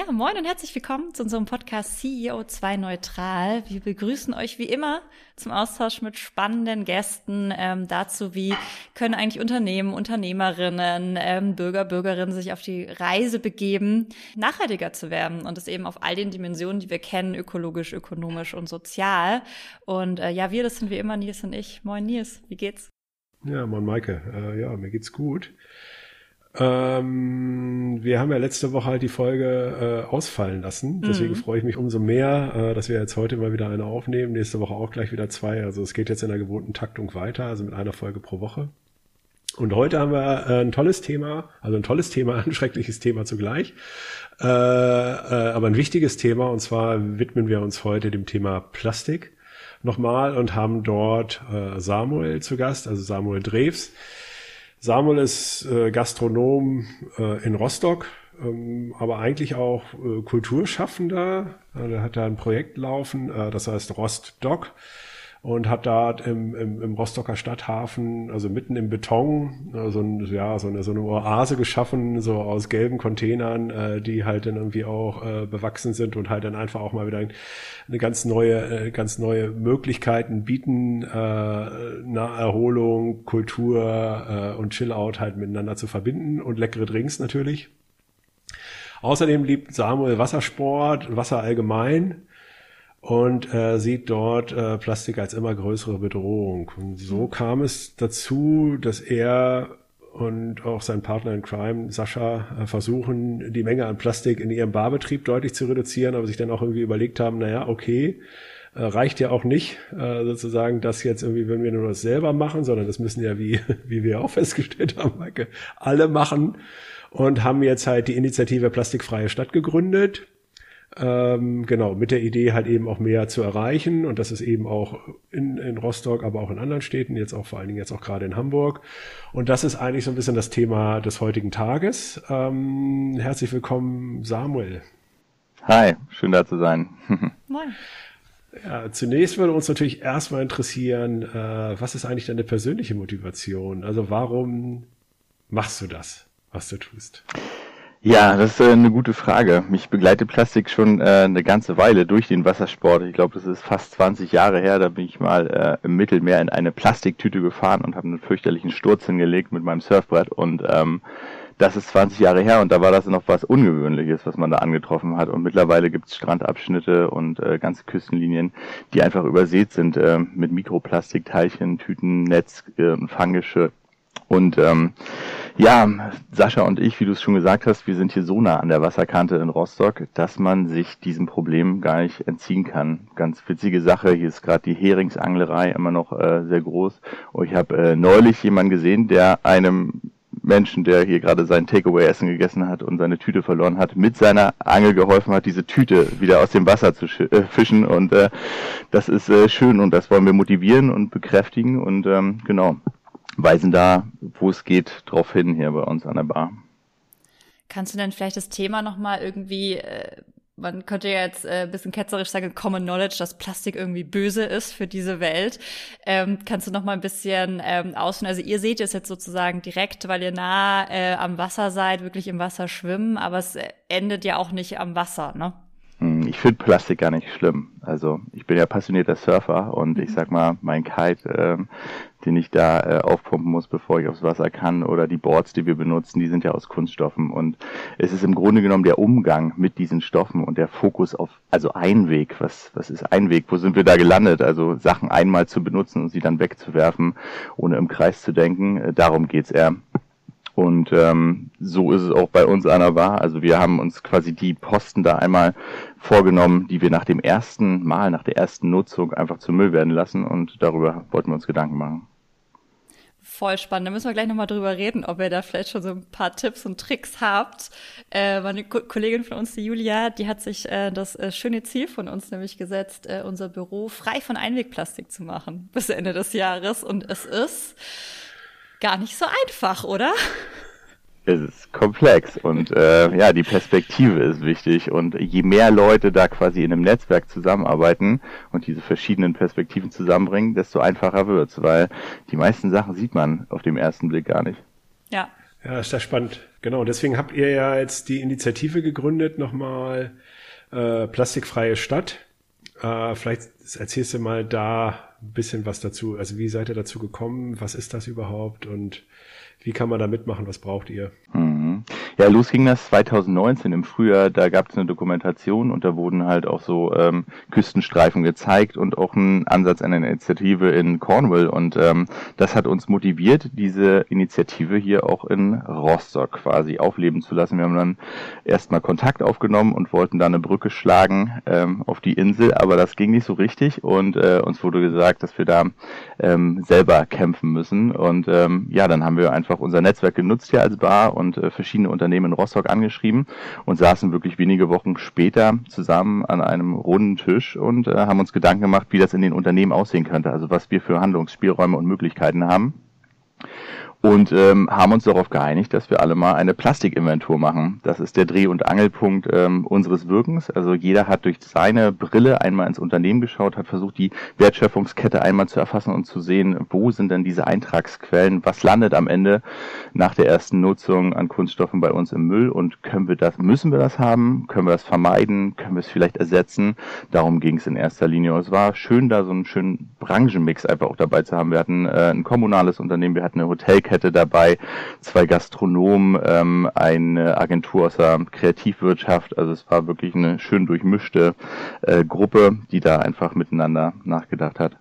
Ja, moin und herzlich willkommen zu unserem Podcast CEO2 Neutral. Wir begrüßen euch wie immer zum Austausch mit spannenden Gästen ähm, dazu, wie können eigentlich Unternehmen, Unternehmerinnen, ähm, Bürger, Bürgerinnen sich auf die Reise begeben, nachhaltiger zu werden und das eben auf all den Dimensionen, die wir kennen, ökologisch, ökonomisch und sozial. Und äh, ja, wir, das sind wie immer Nils und ich. Moin Nils, wie geht's? Ja, moin Maike. Äh, ja, mir geht's gut. Ähm, wir haben ja letzte Woche halt die Folge äh, ausfallen lassen. Deswegen mhm. freue ich mich umso mehr, äh, dass wir jetzt heute mal wieder eine aufnehmen. Nächste Woche auch gleich wieder zwei. Also es geht jetzt in der gewohnten Taktung weiter, also mit einer Folge pro Woche. Und heute haben wir äh, ein tolles Thema, also ein tolles Thema, ein schreckliches Thema zugleich, äh, äh, aber ein wichtiges Thema. Und zwar widmen wir uns heute dem Thema Plastik nochmal und haben dort äh, Samuel zu Gast, also Samuel Drews Samuel ist äh, Gastronom äh, in Rostock, ähm, aber eigentlich auch äh, Kulturschaffender. Er hat da ein Projekt laufen, äh, das heißt Rostdoc und hat da im, im, im Rostocker Stadthafen, also mitten im Beton, äh, so, ein, ja, so, eine, so eine Oase geschaffen, so aus gelben Containern, äh, die halt dann irgendwie auch äh, bewachsen sind und halt dann einfach auch mal wieder eine ganz neue, äh, ganz neue Möglichkeiten bieten, äh, Naherholung, Kultur äh, und Chillout halt miteinander zu verbinden und leckere Drinks natürlich. Außerdem liebt Samuel Wassersport, Wasser allgemein und äh, sieht dort äh, Plastik als immer größere Bedrohung. Und so mhm. kam es dazu, dass er und auch sein Partner in Crime, Sascha, äh, versuchen, die Menge an Plastik in ihrem Barbetrieb deutlich zu reduzieren, aber sich dann auch irgendwie überlegt haben, naja, okay, äh, reicht ja auch nicht, äh, sozusagen, das jetzt irgendwie, wenn wir nur das selber machen, sondern das müssen ja, wie, wie wir auch festgestellt haben, Maike, alle machen und haben jetzt halt die Initiative Plastikfreie Stadt gegründet ähm, genau, mit der Idee halt eben auch mehr zu erreichen und das ist eben auch in, in Rostock, aber auch in anderen Städten, jetzt auch vor allen Dingen jetzt auch gerade in Hamburg. Und das ist eigentlich so ein bisschen das Thema des heutigen Tages. Ähm, herzlich willkommen, Samuel. Hi, schön da zu sein. Moin. Ja, zunächst würde uns natürlich erstmal interessieren, äh, was ist eigentlich deine persönliche Motivation? Also warum machst du das, was du tust? Ja, das ist äh, eine gute Frage. Mich begleitet Plastik schon äh, eine ganze Weile durch den Wassersport. Ich glaube, das ist fast 20 Jahre her. Da bin ich mal äh, im Mittelmeer in eine Plastiktüte gefahren und habe einen fürchterlichen Sturz hingelegt mit meinem Surfbrett. Und ähm, das ist 20 Jahre her und da war das noch was Ungewöhnliches, was man da angetroffen hat. Und mittlerweile gibt es Strandabschnitte und äh, ganze Küstenlinien, die einfach übersät sind äh, mit Mikroplastikteilchen, Tüten, Netz, äh, Fanggeschirr. Und ähm, ja, Sascha und ich, wie du es schon gesagt hast, wir sind hier so nah an der Wasserkante in Rostock, dass man sich diesem Problem gar nicht entziehen kann. Ganz witzige Sache, hier ist gerade die Heringsanglerei immer noch äh, sehr groß. Und ich habe äh, neulich jemanden gesehen, der einem Menschen, der hier gerade sein Takeaway-Essen gegessen hat und seine Tüte verloren hat, mit seiner Angel geholfen hat, diese Tüte wieder aus dem Wasser zu äh, fischen. Und äh, das ist äh, schön und das wollen wir motivieren und bekräftigen. Und ähm, genau, weisen da, wo es geht, drauf hin hier bei uns an der Bar. Kannst du denn vielleicht das Thema nochmal irgendwie, äh, man könnte ja jetzt äh, ein bisschen ketzerisch sagen, Common Knowledge, dass Plastik irgendwie böse ist für diese Welt. Ähm, kannst du nochmal ein bisschen ähm, ausführen? Also ihr seht es jetzt sozusagen direkt, weil ihr nah äh, am Wasser seid, wirklich im Wasser schwimmen, aber es endet ja auch nicht am Wasser, ne? Hm, ich finde Plastik gar nicht schlimm. Also ich bin ja passionierter Surfer und ich mhm. sag mal, mein Kite, ähm, den ich da äh, aufpumpen muss, bevor ich aufs Wasser kann, oder die Boards, die wir benutzen, die sind ja aus Kunststoffen. Und es ist im Grunde genommen der Umgang mit diesen Stoffen und der Fokus auf, also Einweg. Was, was ist Einweg? Wo sind wir da gelandet? Also Sachen einmal zu benutzen und sie dann wegzuwerfen, ohne im Kreis zu denken. Äh, darum geht's eher. Und ähm, so ist es auch bei uns an der Bar. Also wir haben uns quasi die Posten da einmal vorgenommen, die wir nach dem ersten Mal, nach der ersten Nutzung einfach zu Müll werden lassen. Und darüber wollten wir uns Gedanken machen. Voll spannend. Da müssen wir gleich nochmal drüber reden, ob ihr da vielleicht schon so ein paar Tipps und Tricks habt. Äh, meine Ko Kollegin von uns, die Julia, die hat sich äh, das äh, schöne Ziel von uns nämlich gesetzt, äh, unser Büro frei von Einwegplastik zu machen bis Ende des Jahres. Und es ist gar nicht so einfach, oder? Es ist komplex und äh, ja, die Perspektive ist wichtig und je mehr Leute da quasi in einem Netzwerk zusammenarbeiten und diese verschiedenen Perspektiven zusammenbringen, desto einfacher wird's, weil die meisten Sachen sieht man auf dem ersten Blick gar nicht. Ja, Ja, ist das spannend. Genau, deswegen habt ihr ja jetzt die Initiative gegründet, nochmal äh, plastikfreie Stadt. Äh, vielleicht erzählst du mal da ein bisschen was dazu. Also wie seid ihr dazu gekommen? Was ist das überhaupt? Und wie kann man da mitmachen? Was braucht ihr? Mhm. Ja, los ging das 2019 im Frühjahr. Da gab es eine Dokumentation und da wurden halt auch so ähm, Küstenstreifen gezeigt und auch ein Ansatz einer Initiative in Cornwall. Und ähm, das hat uns motiviert, diese Initiative hier auch in Rostock quasi aufleben zu lassen. Wir haben dann erstmal Kontakt aufgenommen und wollten da eine Brücke schlagen ähm, auf die Insel, aber das ging nicht so richtig und äh, uns wurde gesagt, dass wir da ähm, selber kämpfen müssen. Und ähm, ja, dann haben wir einfach unser Netzwerk genutzt hier als Bar und äh, verschiedene Unternehmen Unternehmen in Rostock angeschrieben und saßen wirklich wenige Wochen später zusammen an einem runden Tisch und äh, haben uns Gedanken gemacht, wie das in den Unternehmen aussehen könnte, also was wir für Handlungsspielräume und Möglichkeiten haben und ähm, haben uns darauf geeinigt, dass wir alle mal eine Plastikinventur machen. Das ist der Dreh- und Angelpunkt ähm, unseres Wirkens. Also jeder hat durch seine Brille einmal ins Unternehmen geschaut, hat versucht, die Wertschöpfungskette einmal zu erfassen und zu sehen, wo sind denn diese Eintragsquellen, was landet am Ende nach der ersten Nutzung an Kunststoffen bei uns im Müll und können wir das, müssen wir das haben, können wir das vermeiden, können wir es vielleicht ersetzen. Darum ging es in erster Linie. Es war schön, da so einen schönen Branchenmix einfach auch dabei zu haben. Wir hatten äh, ein kommunales Unternehmen, wir hatten eine Hotelkette, Hotelkette dabei, zwei Gastronomen, ähm, eine Agentur aus der Kreativwirtschaft. Also es war wirklich eine schön durchmischte äh, Gruppe, die da einfach miteinander nachgedacht hat.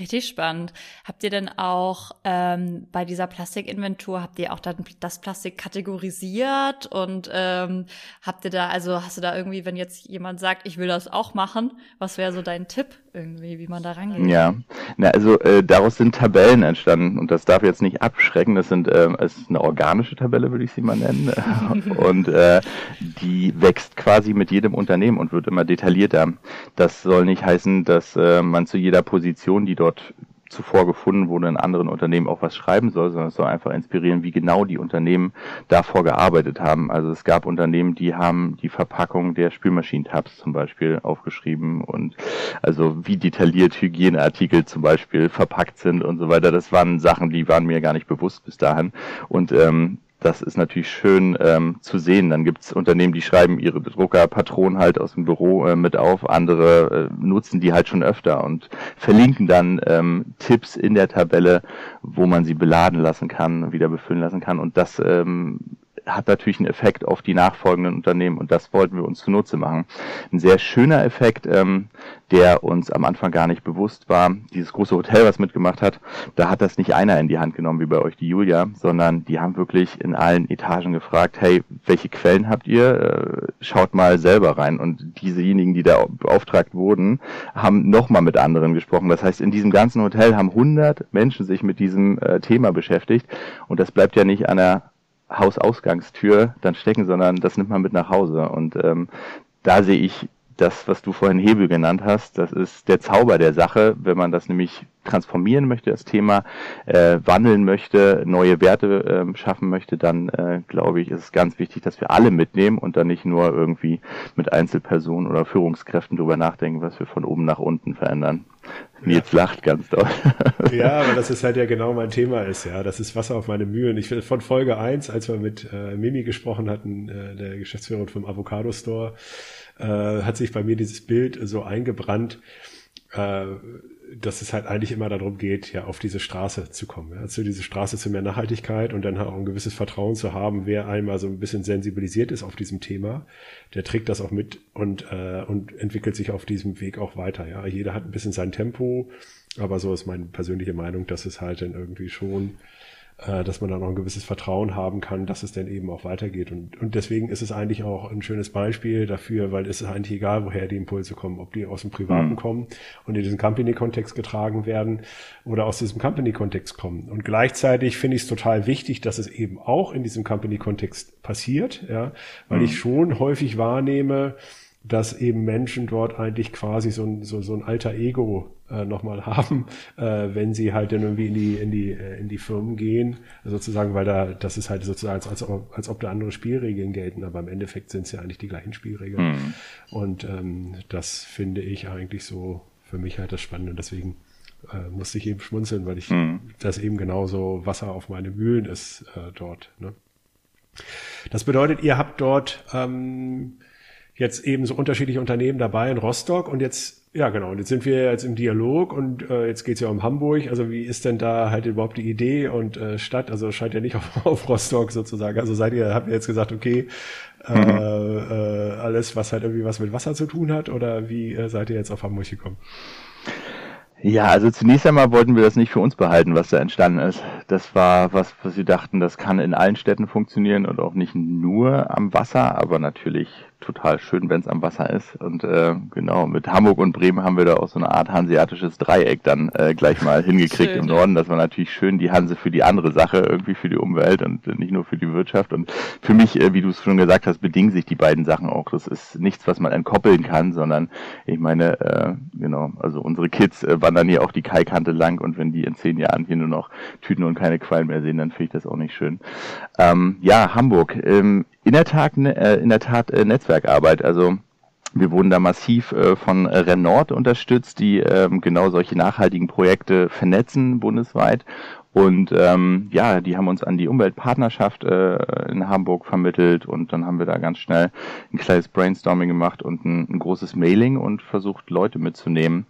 Richtig spannend. Habt ihr denn auch ähm, bei dieser Plastikinventur, habt ihr auch dann das Plastik kategorisiert und ähm, habt ihr da, also hast du da irgendwie, wenn jetzt jemand sagt, ich will das auch machen, was wäre so dein Tipp irgendwie, wie man da rangeht? Ja, Na, also äh, daraus sind Tabellen entstanden und das darf jetzt nicht abschrecken. Das sind äh, es ist eine organische Tabelle, würde ich sie mal nennen. und äh, die wächst quasi mit jedem Unternehmen und wird immer detaillierter. Das soll nicht heißen, dass äh, man zu jeder Position, die dort zuvor gefunden wurde, in anderen Unternehmen auch was schreiben soll, sondern es soll einfach inspirieren, wie genau die Unternehmen davor gearbeitet haben. Also es gab Unternehmen, die haben die Verpackung der Spülmaschinentabs zum Beispiel aufgeschrieben und also wie detailliert Hygieneartikel zum Beispiel verpackt sind und so weiter. Das waren Sachen, die waren mir gar nicht bewusst bis dahin. Und ähm, das ist natürlich schön ähm, zu sehen. Dann gibt es Unternehmen, die schreiben ihre Druckerpatronen halt aus dem Büro äh, mit auf, andere äh, nutzen die halt schon öfter und verlinken dann ähm, Tipps in der Tabelle, wo man sie beladen lassen kann, wieder befüllen lassen kann. Und das ähm, hat natürlich einen Effekt auf die nachfolgenden Unternehmen und das wollten wir uns zunutze machen. Ein sehr schöner Effekt, ähm, der uns am Anfang gar nicht bewusst war. Dieses große Hotel, was mitgemacht hat, da hat das nicht einer in die Hand genommen wie bei euch die Julia, sondern die haben wirklich in allen Etagen gefragt, hey, welche Quellen habt ihr? Äh, schaut mal selber rein. Und diesejenigen, die da beauftragt wurden, haben nochmal mit anderen gesprochen. Das heißt, in diesem ganzen Hotel haben 100 Menschen sich mit diesem äh, Thema beschäftigt und das bleibt ja nicht an der Hausausgangstür dann stecken, sondern das nimmt man mit nach Hause. Und ähm, da sehe ich das, was du vorhin Hebel genannt hast, das ist der Zauber der Sache, wenn man das nämlich transformieren möchte, das Thema äh, wandeln möchte, neue Werte äh, schaffen möchte, dann äh, glaube ich, ist es ganz wichtig, dass wir alle mitnehmen und dann nicht nur irgendwie mit Einzelpersonen oder Führungskräften drüber nachdenken, was wir von oben nach unten verändern. Nils ja. lacht ganz doll. Ja, aber das ist halt ja genau mein Thema ist, ja. Das ist Wasser auf meine Mühen. Ich finde von Folge eins, als wir mit äh, Mimi gesprochen hatten, äh, der Geschäftsführerin vom Avocado Store, äh, hat sich bei mir dieses Bild so eingebrannt, äh, dass es halt eigentlich immer darum geht, ja, auf diese Straße zu kommen. Ja, zu diese Straße zu mehr Nachhaltigkeit und dann auch ein gewisses Vertrauen zu haben, wer einmal so ein bisschen sensibilisiert ist auf diesem Thema, der trägt das auch mit und, äh, und entwickelt sich auf diesem Weg auch weiter. Ja, jeder hat ein bisschen sein Tempo, aber so ist meine persönliche Meinung, dass es halt dann irgendwie schon äh, dass man dann auch ein gewisses Vertrauen haben kann, dass es dann eben auch weitergeht. Und, und deswegen ist es eigentlich auch ein schönes Beispiel dafür, weil es ist eigentlich egal, woher die Impulse kommen, ob die aus dem Privaten mhm. kommen und in diesen Company-Kontext getragen werden oder aus diesem Company-Kontext kommen. Und gleichzeitig finde ich es total wichtig, dass es eben auch in diesem Company-Kontext passiert, ja, weil mhm. ich schon häufig wahrnehme, dass eben Menschen dort eigentlich quasi so ein, so, so ein alter Ego äh, nochmal haben, äh, wenn sie halt dann irgendwie in die, in die, äh, in die Firmen gehen, sozusagen, weil da, das ist halt sozusagen, als, als, ob, als ob da andere Spielregeln gelten, aber im Endeffekt sind es ja eigentlich die gleichen Spielregeln. Mhm. Und ähm, das finde ich eigentlich so für mich halt das Spannende. Deswegen äh, musste ich eben schmunzeln, weil ich mhm. das eben genauso Wasser auf meine Mühlen ist äh, dort. Ne? Das bedeutet, ihr habt dort ähm, jetzt eben so unterschiedliche Unternehmen dabei in Rostock und jetzt, ja genau, und jetzt sind wir jetzt im Dialog und äh, jetzt geht's ja um Hamburg. Also wie ist denn da halt überhaupt die Idee und äh, Stadt? Also scheint ja nicht auf, auf Rostock sozusagen. Also seid ihr, habt ihr jetzt gesagt, okay, äh, mhm. äh, alles, was halt irgendwie was mit Wasser zu tun hat, oder wie äh, seid ihr jetzt auf Hamburg gekommen? Ja, also zunächst einmal wollten wir das nicht für uns behalten, was da entstanden ist. Das war was, was wir dachten, das kann in allen Städten funktionieren und auch nicht nur am Wasser, aber natürlich total schön, wenn es am Wasser ist. Und äh, genau, mit Hamburg und Bremen haben wir da auch so eine Art hanseatisches Dreieck dann äh, gleich mal hingekriegt schön, im Norden. Das war natürlich schön, die Hanse für die andere Sache, irgendwie für die Umwelt und nicht nur für die Wirtschaft. Und für mich, äh, wie du es schon gesagt hast, bedingen sich die beiden Sachen auch. Das ist nichts, was man entkoppeln kann, sondern ich meine, äh, genau, also unsere Kids äh, wandern hier auch die Kaikante lang und wenn die in zehn Jahren hier nur noch Tüten und keine Quallen mehr sehen, dann finde ich das auch nicht schön. Ähm, ja, Hamburg. Ähm, in der Tat, ne, äh, in der Tat äh, Netzwerkarbeit. Also wir wurden da massiv äh, von Renord unterstützt, die ähm, genau solche nachhaltigen Projekte vernetzen bundesweit. Und ähm, ja, die haben uns an die Umweltpartnerschaft äh, in Hamburg vermittelt und dann haben wir da ganz schnell ein kleines Brainstorming gemacht und ein, ein großes Mailing und versucht, Leute mitzunehmen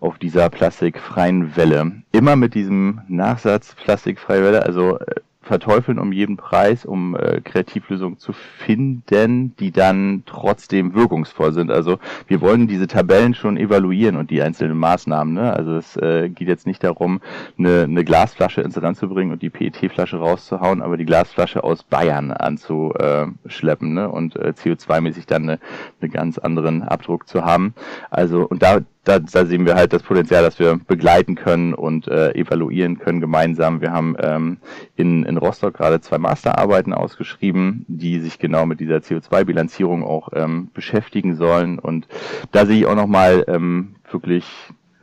auf dieser plastikfreien Welle. Immer mit diesem Nachsatz plastikfreie Welle, also äh, verteufeln um jeden Preis, um äh, Kreativlösungen zu finden, die dann trotzdem wirkungsvoll sind. Also wir wollen diese Tabellen schon evaluieren und die einzelnen Maßnahmen. Ne? Also es äh, geht jetzt nicht darum, eine, eine Glasflasche ins Rand zu bringen und die PET-Flasche rauszuhauen, aber die Glasflasche aus Bayern anzuschleppen ne? und äh, CO2-mäßig dann eine, eine ganz anderen Abdruck zu haben. Also und da da, da sehen wir halt das Potenzial, dass wir begleiten können und äh, evaluieren können gemeinsam. Wir haben ähm, in, in Rostock gerade zwei Masterarbeiten ausgeschrieben, die sich genau mit dieser CO2-Bilanzierung auch ähm, beschäftigen sollen. Und da sehe ich auch nochmal ähm, wirklich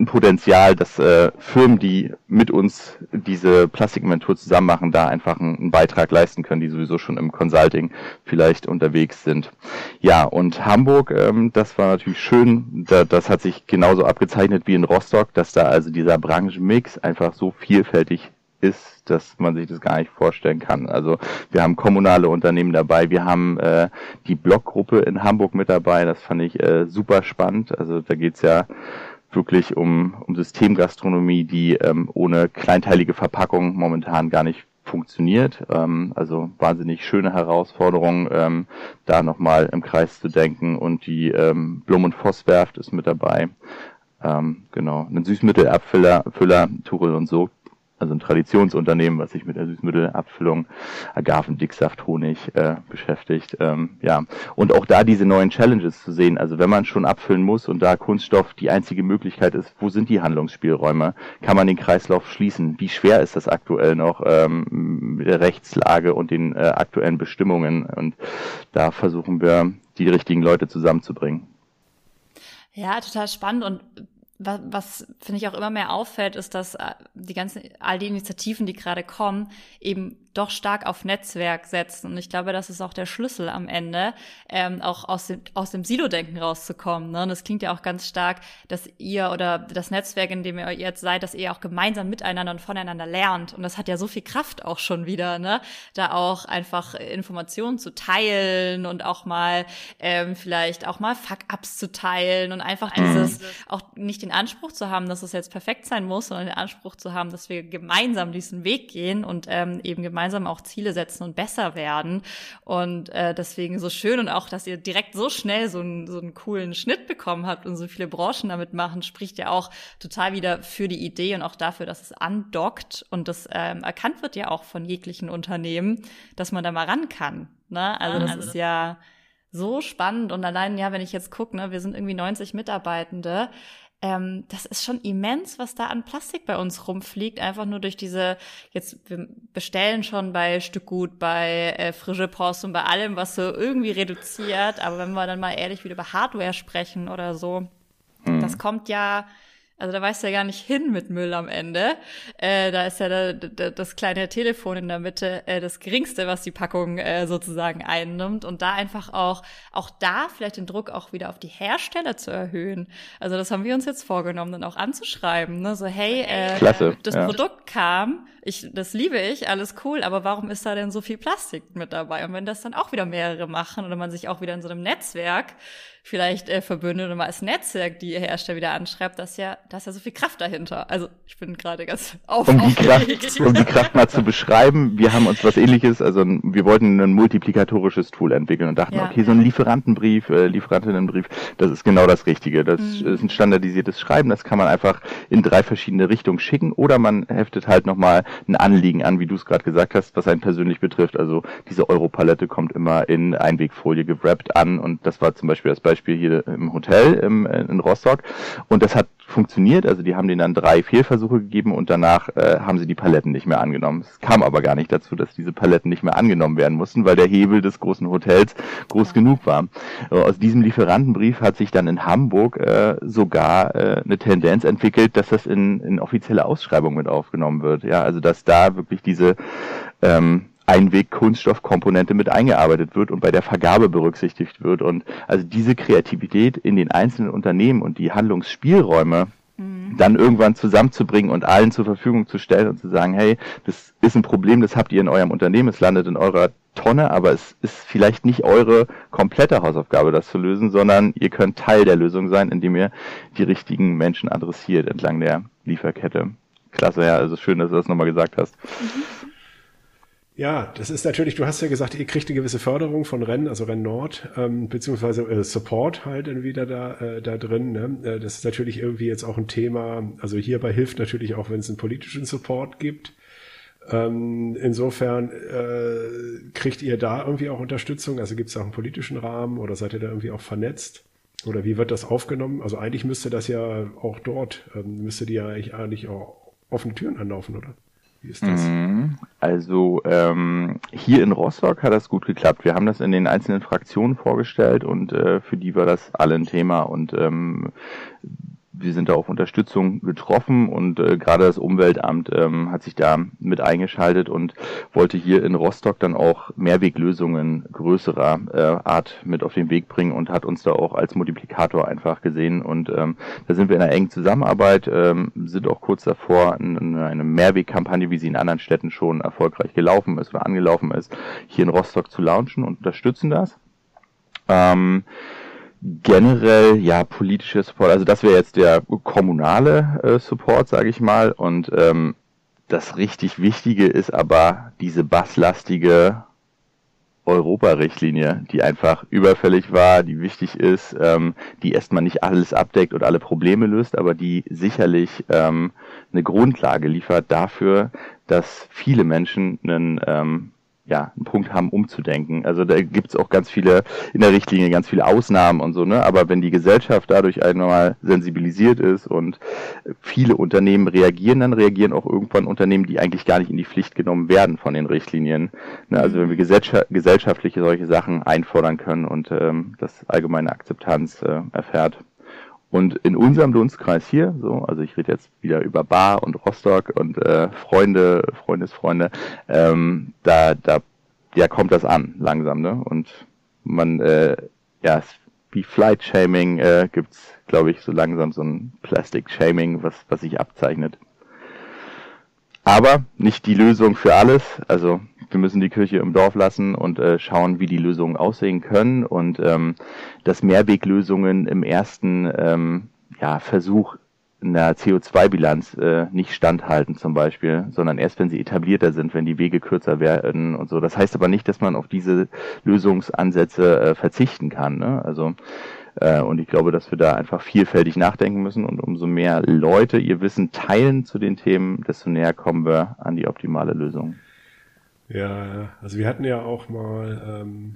ein Potenzial, dass äh, Firmen, die mit uns diese Plastikinventur zusammen machen, da einfach einen, einen, Beitrag leisten können, die sowieso schon im Consulting vielleicht unterwegs sind. Ja, und Hamburg, ähm, das war natürlich schön. Da, das hat sich genauso abgezeichnet wie in Rostock, dass da also dieser Branchenmix einfach so vielfältig ist, dass man sich das gar nicht vorstellen kann. Also wir haben kommunale Unternehmen dabei, wir haben äh, die Blockgruppe in Hamburg mit dabei, das fand ich äh, super spannend. Also da geht's ja wirklich um, um Systemgastronomie, die ähm, ohne kleinteilige Verpackung momentan gar nicht funktioniert. Ähm, also wahnsinnig schöne Herausforderung, ähm, da nochmal im Kreis zu denken. Und die ähm, Blum und Vosswerft ist mit dabei. Ähm, genau, ein Süßmittelabfüller, Füller, Turel und so also ein Traditionsunternehmen, was sich mit der Süßmittelabfüllung, Agaven, Dicksaft, Honig äh, beschäftigt. Ähm, ja, und auch da diese neuen Challenges zu sehen. Also wenn man schon abfüllen muss und da Kunststoff die einzige Möglichkeit ist, wo sind die Handlungsspielräume? Kann man den Kreislauf schließen? Wie schwer ist das aktuell noch ähm, mit der Rechtslage und den äh, aktuellen Bestimmungen? Und da versuchen wir, die richtigen Leute zusammenzubringen. Ja, total spannend und was, was finde ich auch immer mehr auffällt, ist, dass äh, die ganzen, all die Initiativen, die gerade kommen, eben doch stark auf Netzwerk setzen. Und ich glaube, das ist auch der Schlüssel am Ende, ähm, auch aus dem, aus dem Silo-Denken rauszukommen. Ne? Und es klingt ja auch ganz stark, dass ihr oder das Netzwerk, in dem ihr jetzt seid, dass ihr auch gemeinsam miteinander und voneinander lernt. Und das hat ja so viel Kraft auch schon wieder, ne? Da auch einfach Informationen zu teilen und auch mal ähm, vielleicht auch mal Fuck-Ups zu teilen und einfach mhm. dieses, auch nicht den Anspruch zu haben, dass es jetzt perfekt sein muss, sondern den Anspruch zu haben, dass wir gemeinsam diesen Weg gehen und ähm, eben gemeinsam gemeinsam auch Ziele setzen und besser werden. Und äh, deswegen so schön und auch, dass ihr direkt so schnell so einen, so einen coolen Schnitt bekommen habt und so viele Branchen damit machen, spricht ja auch total wieder für die Idee und auch dafür, dass es andockt und das ähm, erkannt wird ja auch von jeglichen Unternehmen, dass man da mal ran kann. Ne? Also das also ist ja so spannend und allein, ja, wenn ich jetzt gucke, ne, wir sind irgendwie 90 Mitarbeitende, ähm, das ist schon immens, was da an Plastik bei uns rumfliegt. Einfach nur durch diese, jetzt, wir bestellen schon bei Stückgut, bei äh, Frische Post und bei allem, was so irgendwie reduziert. Aber wenn wir dann mal ehrlich wieder über Hardware sprechen oder so, mhm. das kommt ja Also da weißt du ja gar nicht hin mit Müll am Ende. Äh, da ist ja da, da, das kleine Telefon in der Mitte äh, das geringste, was die Packung äh, sozusagen einnimmt. Und da einfach auch, auch da vielleicht den Druck auch wieder auf die Hersteller zu erhöhen. Also das haben wir uns jetzt vorgenommen, dann auch anzuschreiben. Ne? So, hey, äh, Klasse, das ja. Produkt kam, ich, das liebe ich, alles cool, aber warum ist da denn so viel Plastik mit dabei? Und wenn das dann auch wieder mehrere machen oder man sich auch wieder in so einem Netzwerk vielleicht äh, verbündet und mal als Netzwerk die Hersteller wieder anschreibt, dass ja, da ist ja so viel Kraft dahinter. Also ich bin gerade ganz auf. Um die, Kraft, um die Kraft mal zu beschreiben, wir haben uns was ähnliches, also wir wollten ein multiplikatorisches Tool entwickeln und dachten, Ja. okay, so ein Lieferantenbrief, äh, Lieferantinnenbrief, das ist genau das Richtige. Das Mhm. ist ein standardisiertes Schreiben, das kann man einfach in drei verschiedene Richtungen schicken oder man heftet halt nochmal ein Anliegen an, wie du es gerade gesagt hast, was einen persönlich betrifft. Also diese Europalette kommt immer in Einwegfolie gewrappt an und das war zum Beispiel das Beispiel hier im Hotel im, in Rostock und das hat funktioniert. Also die haben denen dann drei Fehlversuche gegeben und danach äh, haben sie die Paletten nicht mehr angenommen. Es kam aber gar nicht dazu, dass diese Paletten nicht mehr angenommen werden mussten, weil der Hebel des großen Hotels groß genug war. Äh, Aus diesem Lieferantenbrief hat sich dann in Hamburg äh, sogar äh, eine Tendenz entwickelt, dass das in, in offizielle Ausschreibungen mit aufgenommen wird. Ja, also dass da wirklich diese ähm, Einweg-Kunststoffkomponente mit eingearbeitet wird und bei der Vergabe berücksichtigt wird. Und also diese Kreativität in den einzelnen Unternehmen und die Handlungsspielräume dann irgendwann zusammenzubringen und allen zur Verfügung zu stellen und zu sagen, hey, das ist ein Problem, das habt ihr in eurem Unternehmen, es landet in eurer Tonne, aber es ist vielleicht nicht eure komplette Hausaufgabe, das zu lösen, sondern ihr könnt Teil der Lösung sein, indem ihr die richtigen Menschen adressiert entlang der Lieferkette. Klasse, ja, also schön, dass du das nochmal gesagt hast. Ja, das ist natürlich, du hast ja gesagt, ihr kriegt eine gewisse Förderung von Rennen, also Renn Nord, ähm, beziehungsweise äh, Support halt dann wieder da, äh, da drin. Ne? Äh, das ist natürlich irgendwie jetzt auch ein Thema, also hierbei hilft natürlich auch, wenn es einen politischen Support gibt. Ähm, insofern äh, kriegt ihr da irgendwie auch Unterstützung, also gibt es auch einen politischen Rahmen oder seid ihr da irgendwie auch vernetzt? Oder wie wird das aufgenommen? Also eigentlich müsste das ja auch dort, ähm, müsste die ja eigentlich, eigentlich auch offene Türen anlaufen, oder? Wie ist das? Mhm. Also ähm, hier in Rostock hat das gut geklappt. Wir haben das in den einzelnen Fraktionen vorgestellt und äh, für die war das alle ein Thema und ähm, wir sind da auf Unterstützung getroffen und äh, gerade das Umweltamt ähm, hat sich da mit eingeschaltet und wollte hier in Rostock dann auch Mehrweglösungen größerer äh, Art mit auf den Weg bringen und hat uns da auch als Multiplikator einfach gesehen und ähm, da sind wir in einer engen Zusammenarbeit, ähm, sind auch kurz davor in, eine Mehrwegkampagne, wie sie in anderen Städten schon erfolgreich gelaufen ist oder angelaufen ist, hier in Rostock zu launchen und unterstützen das. Ähm, generell ja politische Support, also das wäre jetzt der kommunale äh, Support, sage ich mal. Und ähm, das richtig Wichtige ist aber diese basslastige Europa-Richtlinie, die einfach überfällig war, die wichtig ist, ähm, die erstmal nicht alles abdeckt und alle Probleme löst, aber die sicherlich ähm, eine Grundlage liefert dafür, dass viele Menschen einen ähm, ja, einen Punkt haben, umzudenken. Also da gibt's auch ganz viele in der Richtlinie, ganz viele Ausnahmen und so, ne? Aber wenn die Gesellschaft dadurch einmal sensibilisiert ist und viele Unternehmen reagieren, dann reagieren auch irgendwann Unternehmen, die eigentlich gar nicht in die Pflicht genommen werden von den Richtlinien. Ne? Also wenn wir gesellscha gesellschaftliche solche Sachen einfordern können und ähm, das allgemeine Akzeptanz äh, erfährt. Und in unserem Dunstkreis hier, so, also ich rede jetzt wieder über Bar und Rostock und äh, Freunde, Freundesfreunde, ähm, da, da, ja, kommt das an, langsam, ne? Und man, äh, ja, wie Flight Shaming äh, gibt's, glaube ich, so langsam so ein Plastic Shaming, was, was sich abzeichnet. Aber nicht die Lösung für alles. Also wir müssen die Kirche im Dorf lassen und äh, schauen, wie die Lösungen aussehen können und ähm, dass Mehrweglösungen im ersten ähm, ja, Versuch einer CO2-Bilanz äh, nicht standhalten zum Beispiel, sondern erst wenn sie etablierter sind, wenn die Wege kürzer werden und so. Das heißt aber nicht, dass man auf diese Lösungsansätze äh, verzichten kann. Ne? Also äh, und ich glaube, dass wir da einfach vielfältig nachdenken müssen und umso mehr Leute ihr Wissen teilen zu den Themen, desto näher kommen wir an die optimale Lösung. Ja, also wir hatten ja auch mal ähm,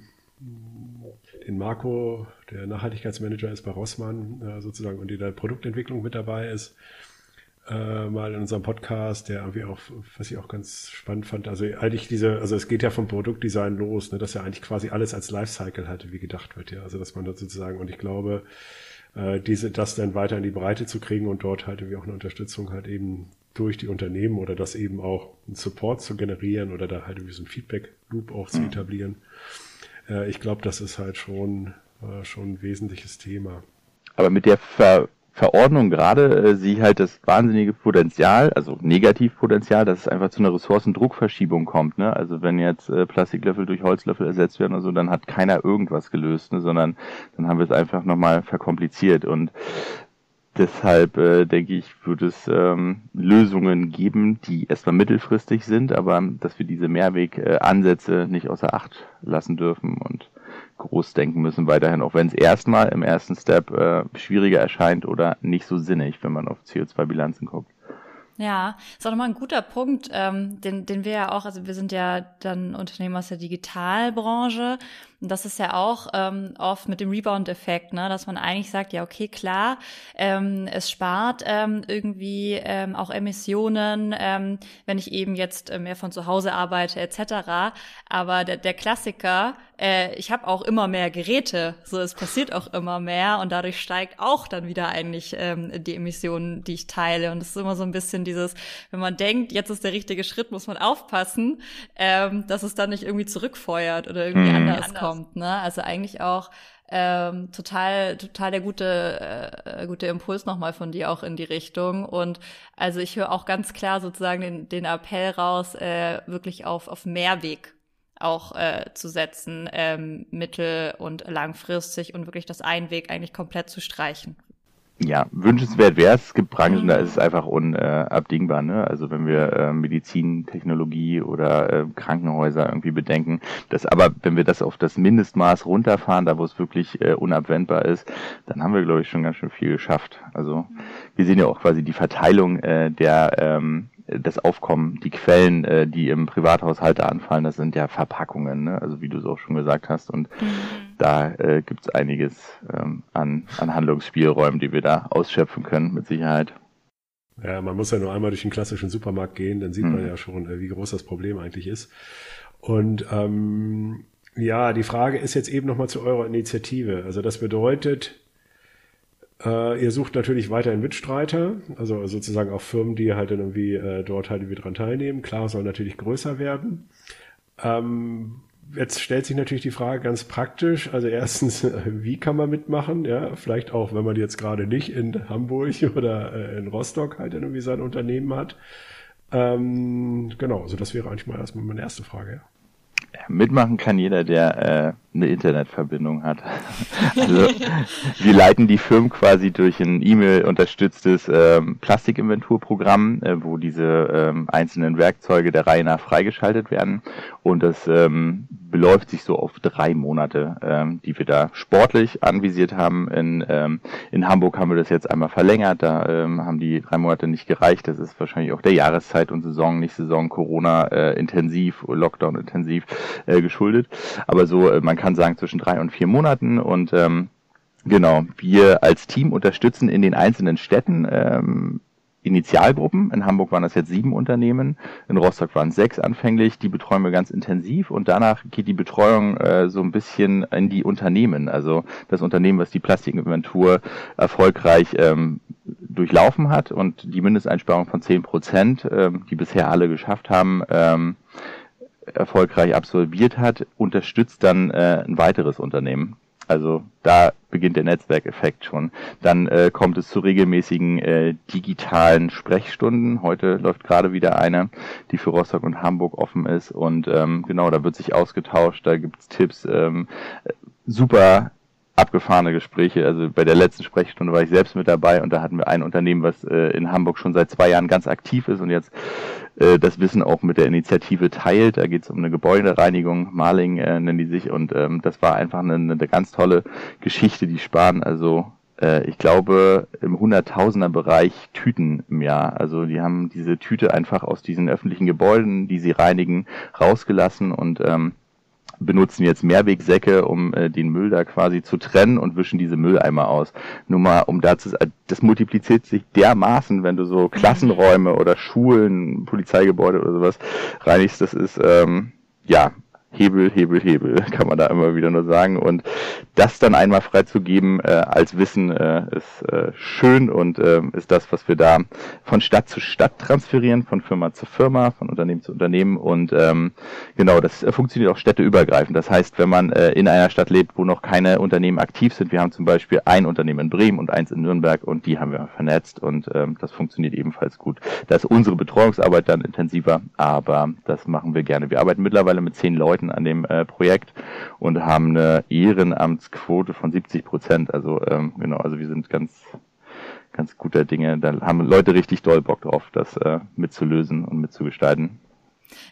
den Marco, der Nachhaltigkeitsmanager ist bei Rossmann äh, sozusagen und die da Produktentwicklung mit dabei ist, äh, mal in unserem Podcast, der irgendwie auch, was ich auch ganz spannend fand, also eigentlich diese, also es geht ja vom Produktdesign los, ne, dass ja eigentlich quasi alles als Lifecycle halt wie gedacht wird, ja, also dass man da sozusagen, und ich glaube, äh, diese, das dann weiter in die Breite zu kriegen und dort halt irgendwie auch eine Unterstützung halt eben durch die Unternehmen oder das eben auch einen Support zu generieren oder da halt irgendwie so ein Feedback-Loop auch zu mhm. Äh, ich glaube, das ist halt schon, äh, schon ein wesentliches Thema. Aber mit der Ver Verordnung gerade äh, sie halt das wahnsinnige Potenzial, also Negativpotenzial, dass es einfach zu einer Ressourcendruckverschiebung kommt. Ne? Also wenn jetzt äh, Plastiklöffel durch Holzlöffel ersetzt werden oder so, dann hat keiner irgendwas gelöst, ne? sondern dann haben wir es einfach nochmal verkompliziert. Und deshalb äh, denke ich, wird es ähm, Lösungen geben, die erstmal mittelfristig sind, aber dass wir diese Mehrwegansätze nicht außer Acht lassen dürfen und groß denken müssen weiterhin, auch wenn es erstmal im ersten Step äh, schwieriger erscheint oder nicht so sinnig, wenn man auf CO2-Bilanzen guckt. Ja, ist auch nochmal ein guter Punkt, ähm, den, den wir ja auch, also wir sind ja dann Unternehmen aus der Digitalbranche und das ist ja auch ähm, oft mit dem Rebound-Effekt, ne, dass man eigentlich sagt, ja, okay, klar, ähm, es spart ähm, irgendwie ähm, auch Emissionen, ähm, wenn ich eben jetzt äh, mehr von zu Hause arbeite, etc. Aber der, der Klassiker, äh, ich habe auch immer mehr Geräte, so es passiert auch immer mehr und dadurch steigt auch dann wieder eigentlich ähm, die Emissionen, die ich teile. Und es ist immer so ein bisschen dieses, wenn man denkt, jetzt ist der richtige Schritt, muss man aufpassen, ähm, dass es dann nicht irgendwie zurückfeuert oder irgendwie mhm. anders kommt kommt. Ne? Also eigentlich auch ähm, total, total der gute, äh, gute Impuls nochmal von dir auch in die Richtung. Und also ich höre auch ganz klar sozusagen den, den Appell raus, äh, wirklich auf, auf Mehrweg auch äh, zu setzen, ähm, mittel- und langfristig und wirklich das Einweg eigentlich komplett zu streichen ja, wünschenswert wäre es. Es gibt Branchen, da ist es einfach unabdingbar. Ne? Also wenn wir äh, Medizin, Technologie oder äh, Krankenhäuser irgendwie bedenken. Das, aber wenn wir das auf das Mindestmaß runterfahren, da wo es wirklich äh, unabwendbar ist, dann haben wir, glaube ich, schon ganz schön viel geschafft. Also wir sehen ja auch quasi die Verteilung äh, der ähm, das Aufkommen, die Quellen, äh, die im Privathaushalte anfallen, das sind ja Verpackungen, ne? also wie du es auch schon gesagt hast. Und mhm. da äh, gibt es einiges ähm, an, an Handlungsspielräumen, die wir da ausschöpfen können, mit Sicherheit. Ja, man muss ja nur einmal durch den klassischen Supermarkt gehen, dann sieht mhm. man ja schon, äh, wie groß das Problem eigentlich ist. Und ähm, ja, die Frage ist jetzt eben nochmal zu eurer Initiative. Also das bedeutet, äh, ihr sucht natürlich weiterhin Mitstreiter, also sozusagen auch Firmen, die halt dann irgendwie äh, dort halt irgendwie dran teilnehmen. Klar, soll natürlich größer werden. Ähm, jetzt stellt sich natürlich die Frage ganz praktisch. Also erstens, wie kann man mitmachen? Ja, vielleicht auch, wenn man jetzt gerade nicht in Hamburg oder äh, in Rostock halt irgendwie sein Unternehmen hat. Ähm, genau, also das wäre eigentlich mal erstmal meine erste Frage. Ja. Mitmachen kann jeder, der äh, eine Internetverbindung hat. also wir leiten die Firmen quasi durch ein E-Mail unterstütztes ähm, Plastikinventurprogramm, äh, wo diese ähm, einzelnen Werkzeuge der Reihe nach freigeschaltet werden. Und das ähm, beläuft sich so auf drei Monate, ähm, die wir da sportlich anvisiert haben. In, ähm, in Hamburg haben wir das jetzt einmal verlängert. Da ähm, haben die drei Monate nicht gereicht. Das ist wahrscheinlich auch der Jahreszeit und Saison, nicht Saison, Corona äh, intensiv, Lockdown intensiv äh, geschuldet. Aber so, äh, man kann sagen, zwischen drei und vier Monaten und ähm, Genau, wir als Team unterstützen in den einzelnen Städten ähm, Initialgruppen. In Hamburg waren das jetzt sieben Unternehmen, in Rostock waren es sechs anfänglich. Die betreuen wir ganz intensiv und danach geht die Betreuung äh, so ein bisschen in die Unternehmen. Also das Unternehmen, was die Plastikinventur erfolgreich ähm, durchlaufen hat und die Mindesteinsparung von zehn Prozent, ähm, die bisher alle geschafft haben, ähm, erfolgreich absolviert hat, unterstützt dann äh, ein weiteres Unternehmen. Also da beginnt der Netzwerkeffekt schon. Dann äh, kommt es zu regelmäßigen äh, digitalen Sprechstunden. Heute läuft gerade wieder eine, die für Rostock und Hamburg offen ist. Und ähm, genau, da wird sich ausgetauscht, da gibt's Tipps. Ähm, super abgefahrene Gespräche. Also bei der letzten Sprechstunde war ich selbst mit dabei und da hatten wir ein Unternehmen, was äh, in Hamburg schon seit zwei Jahren ganz aktiv ist und jetzt äh, das Wissen auch mit der Initiative teilt. Da geht es um eine Gebäudereinigung, Marling äh, nennen die sich und ähm, das war einfach eine, eine ganz tolle Geschichte. Die sparen also äh, ich glaube, im Hunderttausender Bereich Tüten im Jahr. Also die haben diese Tüte einfach aus diesen öffentlichen Gebäuden, die sie reinigen, rausgelassen und ähm, benutzen jetzt Mehrwegsäcke, um äh, den Müll da quasi zu trennen und wischen diese Mülleimer aus. Nur mal, um dazu, das multipliziert sich dermaßen, wenn du so Klassenräume oder Schulen, Polizeigebäude oder sowas reinigst. Das ist, ähm, ja, Hebel, Hebel, Hebel, kann man da immer wieder nur sagen. Und das dann einmal freizugeben äh, als Wissen äh, ist äh, schön und äh, ist das, was wir da von Stadt zu Stadt transferieren, von Firma zu Firma, von Unternehmen zu Unternehmen. Und ähm, genau, das äh, funktioniert auch städteübergreifend. Das heißt, wenn man äh, in einer Stadt lebt, wo noch keine Unternehmen aktiv sind, wir haben zum Beispiel ein Unternehmen in Bremen und eins in Nürnberg und die haben wir vernetzt und ähm, das funktioniert ebenfalls gut. Da ist unsere Betreuungsarbeit dann intensiver, aber das machen wir gerne. Wir arbeiten mittlerweile mit zehn Leuten Leuten an dem äh, Projekt und haben eine Ehrenamtsquote von 70 Prozent. Also ähm, genau, also wir sind ganz ganz guter Dinge. Da haben Leute richtig doll Bock drauf, das äh, mitzulösen und mitzugestalten.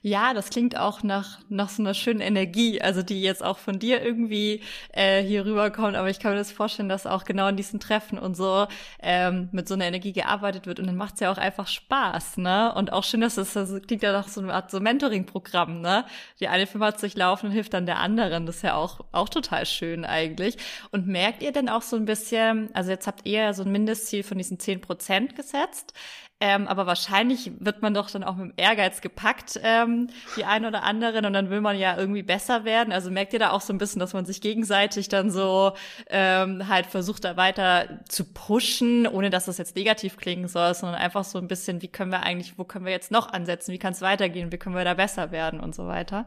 Ja, das klingt auch nach, nach so einer schönen Energie, also die jetzt auch von dir irgendwie äh, hier rüberkommt. Aber ich kann mir das vorstellen, dass auch genau in diesen Treffen und so ähm, mit so einer Energie gearbeitet wird. Und dann macht's ja auch einfach Spaß, ne? Und auch schön, dass das, das klingt ja nach so einer Art so Mentoring-Programm, ne? Die eine Firma hat sich laufen und hilft dann der anderen. Das ist ja auch, auch total schön eigentlich. Und merkt ihr denn auch so ein bisschen, also jetzt habt ihr ja so ein Mindestziel von diesen zehn Prozent gesetzt. Ähm, aber wahrscheinlich wird man doch dann auch mit dem Ehrgeiz gepackt, ähm, die eine oder anderen, und dann will man ja irgendwie besser werden. Also merkt ihr da auch so ein bisschen, dass man sich gegenseitig dann so ähm, halt versucht, da weiter zu pushen, ohne dass das jetzt negativ klingen soll, sondern einfach so ein bisschen, wie können wir eigentlich, wo können wir jetzt noch ansetzen, wie kann es weitergehen, wie können wir da besser werden und so weiter.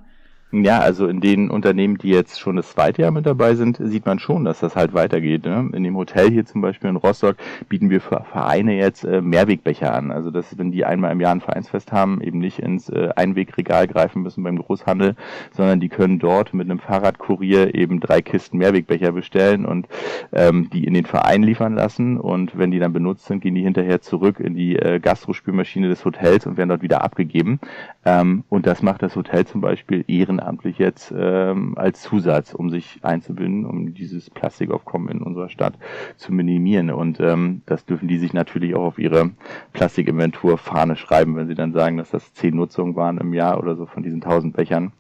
Ja, also in den Unternehmen, die jetzt schon das zweite Jahr mit dabei sind, sieht man schon, dass das halt weitergeht. Ne? In dem Hotel hier zum Beispiel in Rostock bieten wir für Vereine jetzt äh, Mehrwegbecher an. Also dass, wenn die einmal im Jahr ein Vereinsfest haben, eben nicht ins äh, Einwegregal greifen müssen beim Großhandel, sondern die können dort mit einem Fahrradkurier eben drei Kisten Mehrwegbecher bestellen und ähm, die in den Verein liefern lassen. Und wenn die dann benutzt sind, gehen die hinterher zurück in die äh, Gastrospülmaschine des Hotels und werden dort wieder abgegeben. Ähm, und das macht das Hotel zum Beispiel ehren ehrenamtlich jetzt ähm, als Zusatz, um sich einzubinden, um dieses Plastikaufkommen in unserer Stadt zu minimieren. Und ähm, das dürfen die sich natürlich auch auf ihre Plastikinventur Fahne schreiben, wenn sie dann sagen, dass das zehn Nutzungen waren im Jahr oder so von diesen tausend Bechern,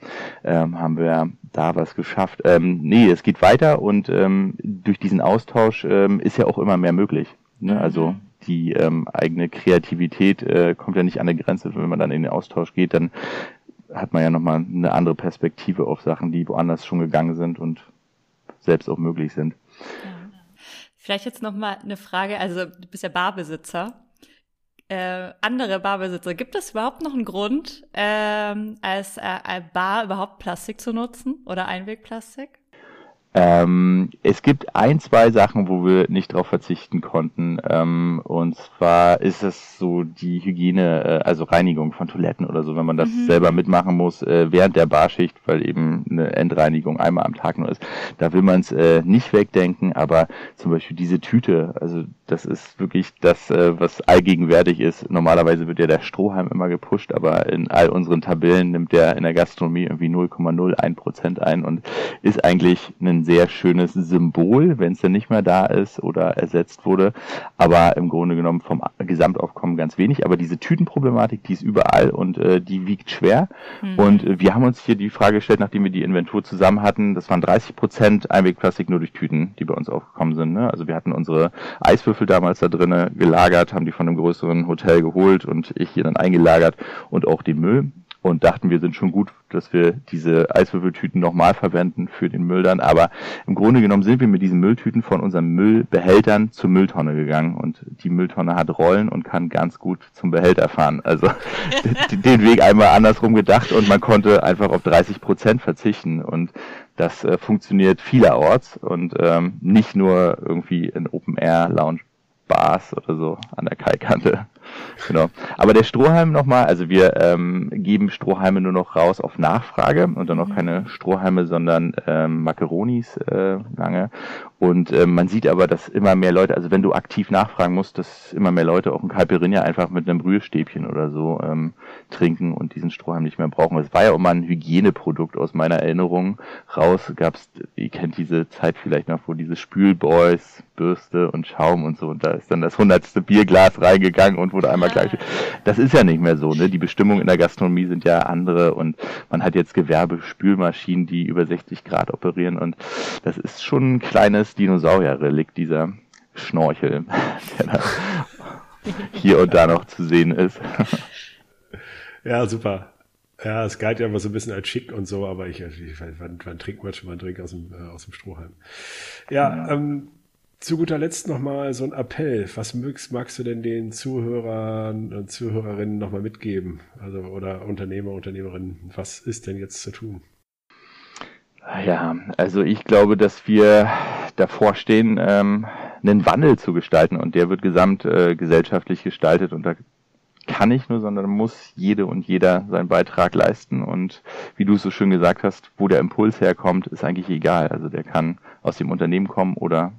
ähm, haben wir da was geschafft. Ähm, nee, es geht weiter und ähm, durch diesen Austausch ähm, ist ja auch immer mehr möglich. Ne? Mhm. Also die ähm, eigene Kreativität äh, kommt ja nicht an der Grenze. Wenn man dann in den Austausch geht, dann hat man ja nochmal eine andere Perspektive auf Sachen, die woanders schon gegangen sind und selbst auch möglich sind. Vielleicht jetzt nochmal eine Frage, also du bist ja Barbesitzer. Äh, andere Barbesitzer, gibt es überhaupt noch einen Grund, ähm, als äh, Bar überhaupt Plastik zu nutzen oder Einwegplastik? Ähm, es gibt ein, zwei Sachen, wo wir nicht drauf verzichten konnten. Ähm, und zwar ist es so die Hygiene, äh, also Reinigung von Toiletten oder so, wenn man das mhm. selber mitmachen muss äh, während der Barschicht, weil eben eine Endreinigung einmal am Tag nur ist. Da will man es äh, nicht wegdenken, aber zum Beispiel diese Tüte, also das ist wirklich das, äh, was allgegenwärtig ist. Normalerweise wird ja der Strohhalm immer gepusht, aber in all unseren Tabellen nimmt der in der Gastronomie irgendwie 0,01 Prozent ein und ist eigentlich ein sehr schönes Symbol, wenn es dann nicht mehr da ist oder ersetzt wurde. Aber im Grunde genommen vom Gesamtaufkommen ganz wenig. Aber diese Tütenproblematik, die ist überall und äh, die wiegt schwer. Mhm. Und äh, wir haben uns hier die Frage gestellt, nachdem wir die Inventur zusammen hatten, das waren 30 Prozent Einwegplastik nur durch Tüten, die bei uns aufgekommen sind. Ne? Also wir hatten unsere Eiswürfel damals da drinnen gelagert, haben die von einem größeren Hotel geholt und ich hier dann eingelagert und auch den Müll und dachten, wir sind schon gut, dass wir diese Eiswürfeltüten nochmal verwenden für den Müll dann. Aber im Grunde genommen sind wir mit diesen Mülltüten von unseren Müllbehältern zur Mülltonne gegangen und die Mülltonne hat Rollen und kann ganz gut zum Behälter fahren. Also den Weg einmal andersrum gedacht und man konnte einfach auf 30 Prozent verzichten und das äh, funktioniert vielerorts und ähm, nicht nur irgendwie in Open Air Lounge Bars oder so an der Kaikante. Genau. Aber der Strohhalm nochmal, also wir ähm, geben Strohhalme nur noch raus auf Nachfrage und dann noch mhm. keine Strohhalme, sondern ähm, Macaronis äh, lange. Und ähm, man sieht aber, dass immer mehr Leute, also wenn du aktiv nachfragen musst, dass immer mehr Leute auch ein Caipirinha einfach mit einem Brühestäbchen oder so ähm, trinken und diesen Strohhalm nicht mehr brauchen. Es war ja auch mal ein Hygieneprodukt aus meiner Erinnerung raus. Gab's, ihr kennt diese Zeit vielleicht noch, wo diese Spülboys, Bürste und Schaum und so, und da ist dann das hundertste Bierglas reingegangen und wurde einmal ja. gleich. Das ist ja nicht mehr so, ne? Die Bestimmungen in der Gastronomie sind ja andere und man hat jetzt Gewerbespülmaschinen, die über 60 Grad operieren und das ist schon ein kleines Dinosaurierrelikt, dieser Schnorchel, der da hier und da noch zu sehen ist. Ja, super. Ja, es galt ja immer so ein bisschen als schick und so, aber ich, ich wann, wann trinkt man schon mal einen Drink aus dem, äh, aus dem Strohhalm? Ja, ja. Ähm, zu guter Letzt nochmal so ein Appell. Was magst, magst du denn den Zuhörern und Zuhörerinnen nochmal mitgeben? Also, oder Unternehmer, Unternehmerinnen, was ist denn jetzt zu tun? Ja, also ich glaube, dass wir davor stehen, ähm, einen Wandel zu gestalten und der wird gesamtgesellschaftlich äh, gestaltet und da kann nicht nur, sondern muss jede und jeder seinen Beitrag leisten. Und wie du es so schön gesagt hast, wo der Impuls herkommt, ist eigentlich egal. Also der kann aus dem Unternehmen kommen oder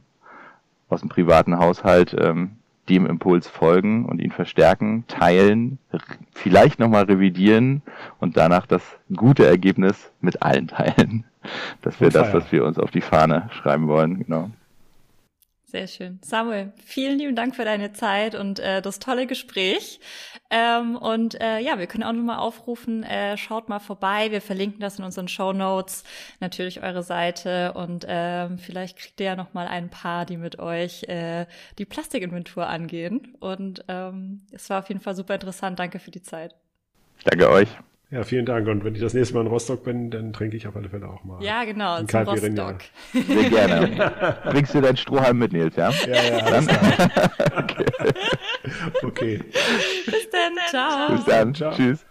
aus dem privaten Haushalt ähm, dem Impuls folgen und ihn verstärken, teilen, vielleicht nochmal revidieren und danach das gute Ergebnis mit allen teilen. Das wäre das, was wir uns auf die Fahne schreiben wollen, genau. Sehr schön. Samuel, vielen lieben Dank für deine Zeit und äh, das tolle Gespräch. Ähm, und äh, ja, wir können auch nochmal aufrufen, äh, schaut mal vorbei. Wir verlinken das in unseren Show Notes, natürlich eure Seite und ähm, vielleicht kriegt ihr ja nochmal ein paar, die mit euch äh, die Plastikinventur angehen. Und ähm, es war auf jeden Fall super interessant. Danke für die Zeit. Danke euch. Ja, vielen Dank. Und wenn ich das nächste Mal in Rostock bin, dann trinke ich auf alle Fälle auch mal. Ja, genau, zum Rostock. Sehr gerne. Bringst du dein Strohhalm mit, Nils, ja? Ja, ja. Dann? okay. okay. Bis dann. Ciao. Bis dann. Ciao. Tschüss.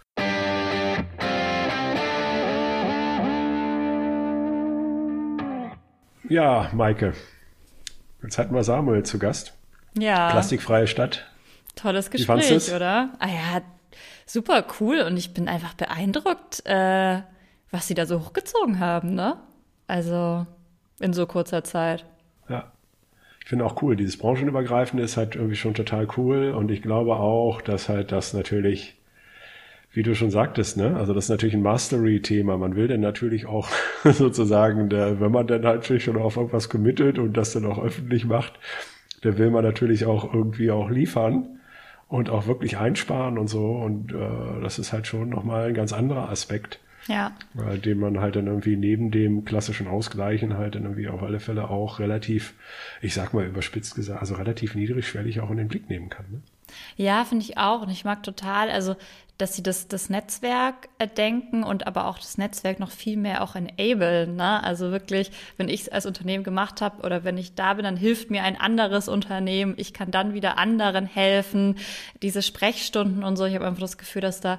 Ja, Maike. Jetzt hatten wir Samuel zu Gast. Ja. Plastikfreie Stadt. Tolles Gespräch, oder? Ah ja, super cool und ich bin einfach beeindruckt, äh, was sie da so hochgezogen haben, ne? Also in so kurzer Zeit. Ja. Ich finde auch cool, dieses branchenübergreifende ist halt irgendwie schon total cool und ich glaube auch, dass halt das natürlich, wie du schon sagtest, ne, also das ist natürlich ein Mastery-Thema. Man will dann natürlich auch sozusagen, der, wenn man dann halt schon auf irgendwas committet und das dann auch öffentlich macht, dann will man natürlich auch irgendwie auch liefern und auch wirklich einsparen und so. Und äh, das ist halt schon nochmal ein ganz anderer Aspekt. Ja. Äh, den man halt dann irgendwie neben dem klassischen Ausgleichen halt dann irgendwie auf alle Fälle auch relativ, ich sag mal überspitzt gesagt, also relativ niedrigschwellig auch in den Blick nehmen kann. Ne? Ja, finde ich auch. Und ich mag total, also dass sie das, das Netzwerk denken und aber auch das Netzwerk noch viel mehr auch enablen. Ne? Also wirklich, wenn ich es als Unternehmen gemacht habe oder wenn ich da bin, dann hilft mir ein anderes Unternehmen. Ich kann dann wieder anderen helfen. Diese Sprechstunden und so. Ich habe einfach das Gefühl, dass da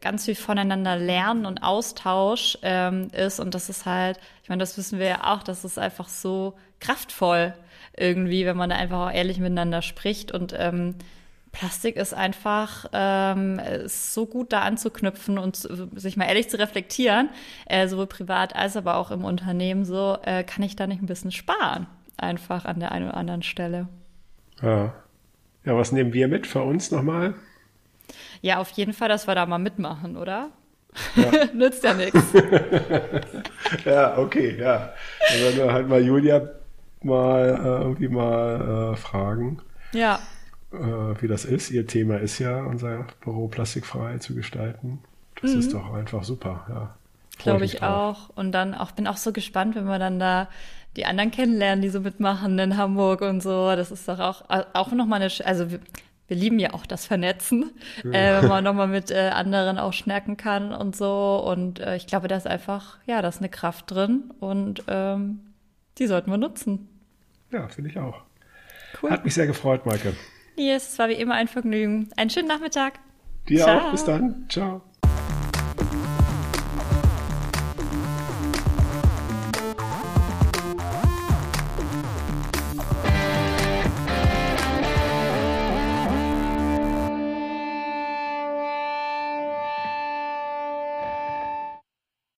ganz viel voneinander lernen und Austausch ähm, ist. Und das ist halt, ich meine, das wissen wir ja auch, das ist einfach so kraftvoll irgendwie, wenn man da einfach auch ehrlich miteinander spricht und ähm, Plastik ist einfach ähm, ist so gut da anzuknüpfen und sich mal ehrlich zu reflektieren, äh, sowohl privat als aber auch im Unternehmen so, äh, kann ich da nicht ein bisschen sparen, einfach an der einen oder anderen Stelle. Ja, ja was nehmen wir mit für uns nochmal? Ja, auf jeden Fall, dass wir da mal mitmachen, oder? Ja. Nützt ja nichts. ja, okay, ja. Dann werden wir halt mal Julia mal äh, irgendwie mal äh, fragen. Ja äh, wie das ist. Ihr Thema ist ja, unser Büro plastikfrei zu gestalten. Das mhm. ist doch einfach super, ja. Glaube ich, auch. Und dann auch, bin auch so gespannt, wenn wir dann da die anderen kennenlernen, die so mitmachen in Hamburg und so. Das ist doch auch, auch nochmal eine, also wir, wir, lieben ja auch das Vernetzen, ja. äh, wenn man nochmal mit äh, anderen auch schnacken kann und so. Und äh, ich glaube, da ist einfach, ja, da ist eine Kraft drin und ähm, die sollten wir nutzen. Ja, finde ich auch. Cool. Hat mich sehr gefreut, Maike. Nils, es war wie immer ein Vergnügen. Einen schönen Nachmittag. Dir Ciao. auch. Bis dann. Ciao.